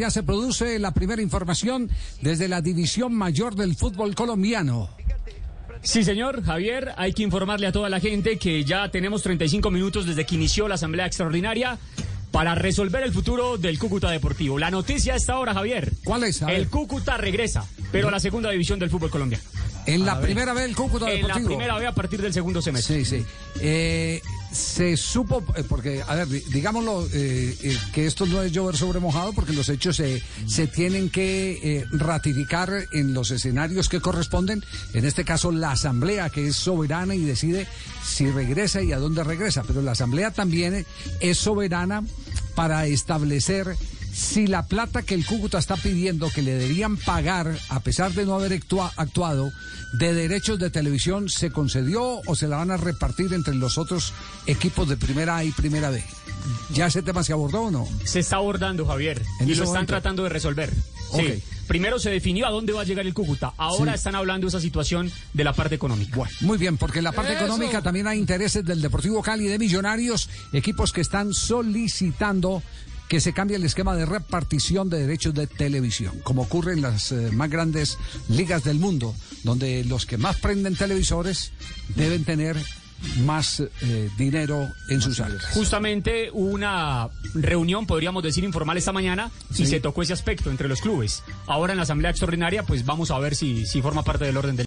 ya se produce la primera información desde la división mayor del fútbol colombiano. Sí, señor Javier, hay que informarle a toda la gente que ya tenemos 35 minutos desde que inició la asamblea extraordinaria para resolver el futuro del Cúcuta Deportivo. La noticia a esta hora, Javier. ¿Cuál es? El Cúcuta regresa, pero a la segunda división del fútbol colombiano. En la primera vez el Cúcuta Deportivo. En la primera vez a partir del segundo semestre. Sí, sí. Eh, se supo, eh, porque, a ver, digámoslo, eh, que esto no es llover sobre mojado, porque los hechos se, se tienen que ratificar en los escenarios que corresponden. En este caso, la Asamblea, que es soberana y decide si regresa y a dónde regresa. Pero la Asamblea también es soberana para establecer si la plata que el Cúcuta está pidiendo que le deberían pagar, a pesar de no haber actuado, de derechos de televisión, se concedió o se la van a repartir entre los otros equipos de primera A y primera B. ¿Ya ese tema se abordó o no? Se está abordando, Javier, y lo están tratando de resolver. Sí. Primero se definió a dónde va a llegar el Cúcuta. Ahora están hablando de esa situación de la parte económica. Bueno, muy bien, porque en la parte económica también hay intereses del Deportivo Cali y de Millonarios, equipos que están solicitando que se cambie el esquema de repartición de derechos de televisión, como ocurre en las eh, más grandes ligas del mundo, donde los que más prenden televisores deben tener más eh, dinero en sus arcas. Justamente una reunión, podríamos decir, informal esta mañana y se tocó ese aspecto entre los clubes. Ahora en la Asamblea Extraordinaria, pues vamos a ver si, si forma parte del orden del